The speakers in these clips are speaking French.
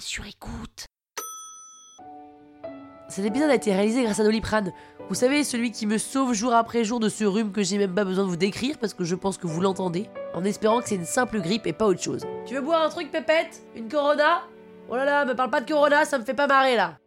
sur écoute. Cet épisode a été réalisé grâce à Doliprane. Vous savez, celui qui me sauve jour après jour de ce rhume que j'ai même pas besoin de vous décrire parce que je pense que vous l'entendez, en espérant que c'est une simple grippe et pas autre chose. Tu veux boire un truc, Pépette? Une Corona? Oh là là, me parle pas de Corona, ça me fait pas marrer là.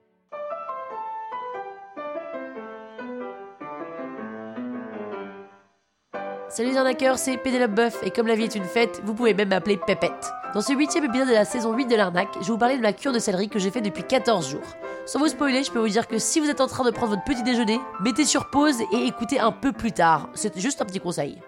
Salut les arnaqueurs, c'est Pénélope Buff et comme la vie est une fête, vous pouvez même m'appeler Pépette. Dans ce huitième épisode de la saison 8 de l'arnaque, je vais vous parler de ma cure de céleri que j'ai fait depuis 14 jours. Sans vous spoiler, je peux vous dire que si vous êtes en train de prendre votre petit déjeuner, mettez sur pause et écoutez un peu plus tard. C'est juste un petit conseil.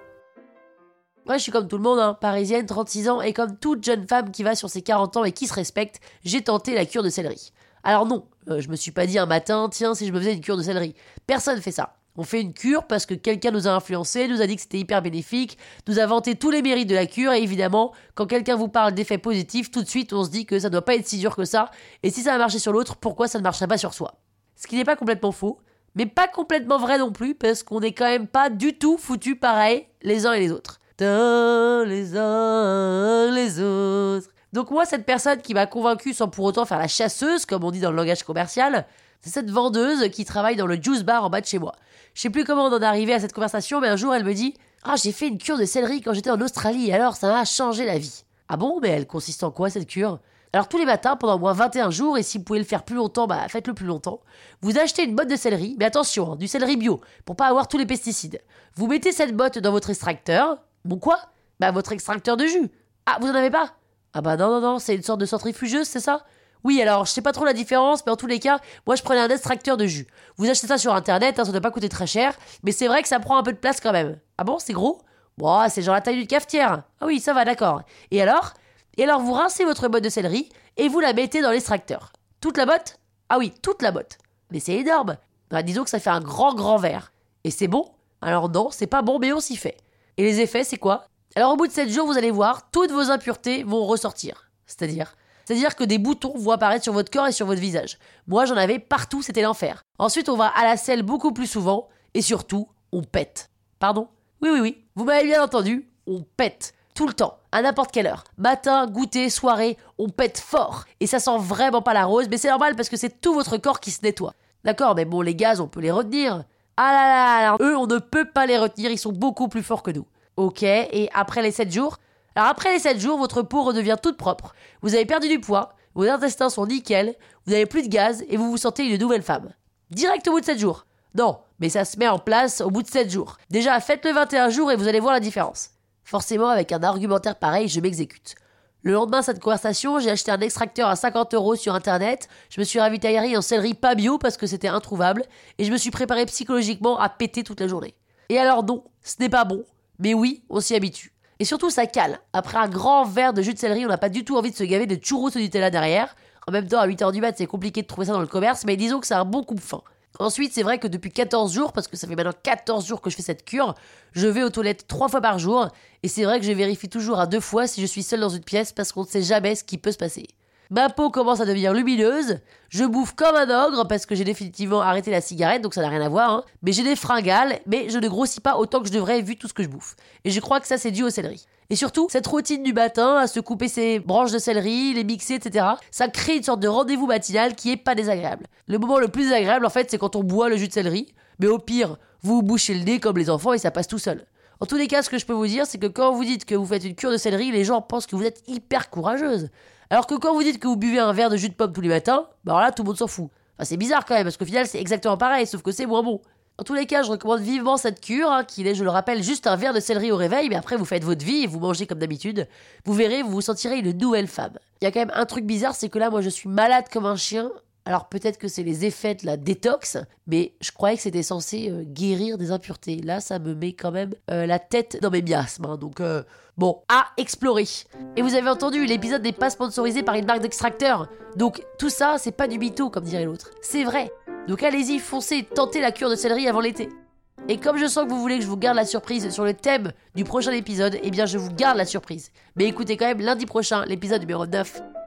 Ouais, je suis comme tout le monde, hein, parisienne, 36 ans, et comme toute jeune femme qui va sur ses 40 ans et qui se respecte, j'ai tenté la cure de céleri. Alors non, euh, je me suis pas dit un matin, tiens, si je me faisais une cure de céleri. Personne fait ça. On fait une cure parce que quelqu'un nous a influencé, nous a dit que c'était hyper bénéfique, nous a vanté tous les mérites de la cure, et évidemment, quand quelqu'un vous parle d'effets positifs, tout de suite on se dit que ça doit pas être si dur que ça, et si ça a marché sur l'autre, pourquoi ça ne marcherait pas sur soi? Ce qui n'est pas complètement faux, mais pas complètement vrai non plus, parce qu'on n'est quand même pas du tout foutus pareil les uns et les autres. Dans les uns les autres. Donc moi, cette personne qui m'a convaincu sans pour autant faire la chasseuse, comme on dit dans le langage commercial, c'est cette vendeuse qui travaille dans le juice bar en bas de chez moi. Je sais plus comment on en est arrivé à cette conversation, mais un jour elle me dit Ah, j'ai fait une cure de céleri quand j'étais en Australie, alors ça m'a changé la vie. Ah bon, mais elle consiste en quoi cette cure? Alors tous les matins, pendant au moins 21 jours, et si vous pouvez le faire plus longtemps, bah faites-le plus longtemps, vous achetez une botte de céleri, mais attention, hein, du céleri bio, pour pas avoir tous les pesticides. Vous mettez cette botte dans votre extracteur. Bon quoi? Bah votre extracteur de jus. Ah, vous en avez pas? Ah bah non, non, non, c'est une sorte de centrifugeuse, c'est ça? Oui, alors je sais pas trop la différence, mais en tous les cas, moi je prenais un extracteur de jus. Vous achetez ça sur internet, hein, ça doit pas coûter très cher, mais c'est vrai que ça prend un peu de place quand même. Ah bon, c'est gros? Bon, c'est genre la taille d'une cafetière. Ah oui, ça va, d'accord. Et alors? Et alors vous rincez votre botte de céleri et vous la mettez dans l'extracteur. Toute la botte? Ah oui, toute la botte. Mais c'est énorme. Bah, disons que ça fait un grand grand verre. Et c'est bon? Alors non, c'est pas bon, mais on s'y fait. Et les effets, c'est quoi? Alors au bout de 7 jours, vous allez voir, toutes vos impuretés vont ressortir. C'est-à-dire c'est-à-dire que des boutons vont apparaître sur votre corps et sur votre visage. Moi, j'en avais partout, c'était l'enfer. Ensuite, on va à la selle beaucoup plus souvent, et surtout, on pète. Pardon? Oui, oui, oui. Vous m'avez bien entendu, on pète. Tout le temps, à n'importe quelle heure. Matin, goûter, soirée, on pète fort. Et ça sent vraiment pas la rose, mais c'est normal parce que c'est tout votre corps qui se nettoie. D'accord, mais bon, les gaz, on peut les retenir. Ah là là, là, eux, on ne peut pas les retenir, ils sont beaucoup plus forts que nous. Ok, et après les 7 jours, alors après les 7 jours, votre peau redevient toute propre. Vous avez perdu du poids, vos intestins sont nickel, vous n'avez plus de gaz et vous vous sentez une nouvelle femme. Direct au bout de 7 jours. Non, mais ça se met en place au bout de 7 jours. Déjà, faites le 21 jours et vous allez voir la différence. Forcément, avec un argumentaire pareil, je m'exécute. Le lendemain de cette conversation, j'ai acheté un extracteur à 50 euros sur internet, je me suis ravitaillé en céleri pas bio parce que c'était introuvable, et je me suis préparé psychologiquement à péter toute la journée. Et alors non, ce n'est pas bon, mais oui, on s'y habitue. Et surtout, ça cale. Après un grand verre de jus de céleri, on n'a pas du tout envie de se gaver de churros au Nutella derrière. En même temps, à 8h du mat, c'est compliqué de trouver ça dans le commerce, mais disons que c'est un bon coup de fin. Ensuite, c'est vrai que depuis 14 jours, parce que ça fait maintenant 14 jours que je fais cette cure, je vais aux toilettes 3 fois par jour, et c'est vrai que je vérifie toujours à deux fois si je suis seule dans une pièce, parce qu'on ne sait jamais ce qui peut se passer. Ma peau commence à devenir lumineuse, je bouffe comme un ogre parce que j'ai définitivement arrêté la cigarette, donc ça n'a rien à voir, hein. mais j'ai des fringales, mais je ne grossis pas autant que je devrais vu tout ce que je bouffe. Et je crois que ça c'est dû au céleri. Et surtout, cette routine du matin, à se couper ses branches de céleri, les mixer, etc., ça crée une sorte de rendez-vous matinal qui est pas désagréable. Le moment le plus désagréable, en fait, c'est quand on boit le jus de céleri, mais au pire, vous bouchez le nez comme les enfants et ça passe tout seul. En tous les cas, ce que je peux vous dire, c'est que quand vous dites que vous faites une cure de céleri, les gens pensent que vous êtes hyper courageuse. Alors que quand vous dites que vous buvez un verre de jus de pomme tous les matins, bah alors là, tout le monde s'en fout. Enfin, c'est bizarre quand même, parce qu'au final, c'est exactement pareil, sauf que c'est moins bon. En tous les cas, je recommande vivement cette cure, hein, qui est, je le rappelle, juste un verre de céleri au réveil, mais après vous faites votre vie vous mangez comme d'habitude. Vous verrez, vous vous sentirez une nouvelle femme. Il y a quand même un truc bizarre, c'est que là, moi, je suis malade comme un chien. Alors peut-être que c'est les effets de la détox, mais je croyais que c'était censé euh, guérir des impuretés. Là, ça me met quand même euh, la tête dans mes miasmes. hein. donc euh, bon, à explorer. Et vous avez entendu, l'épisode n'est pas sponsorisé par une marque d'extracteur. Donc tout ça, c'est pas du mytho, comme dirait l'autre. C'est vrai. Donc allez-y, foncez, tentez la cure de céleri avant l'été. Et comme je sens que vous voulez que je vous garde la surprise sur le thème du prochain épisode, eh bien je vous garde la surprise. Mais écoutez quand même lundi prochain l'épisode numéro 9.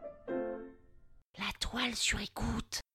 La toile sur écoute.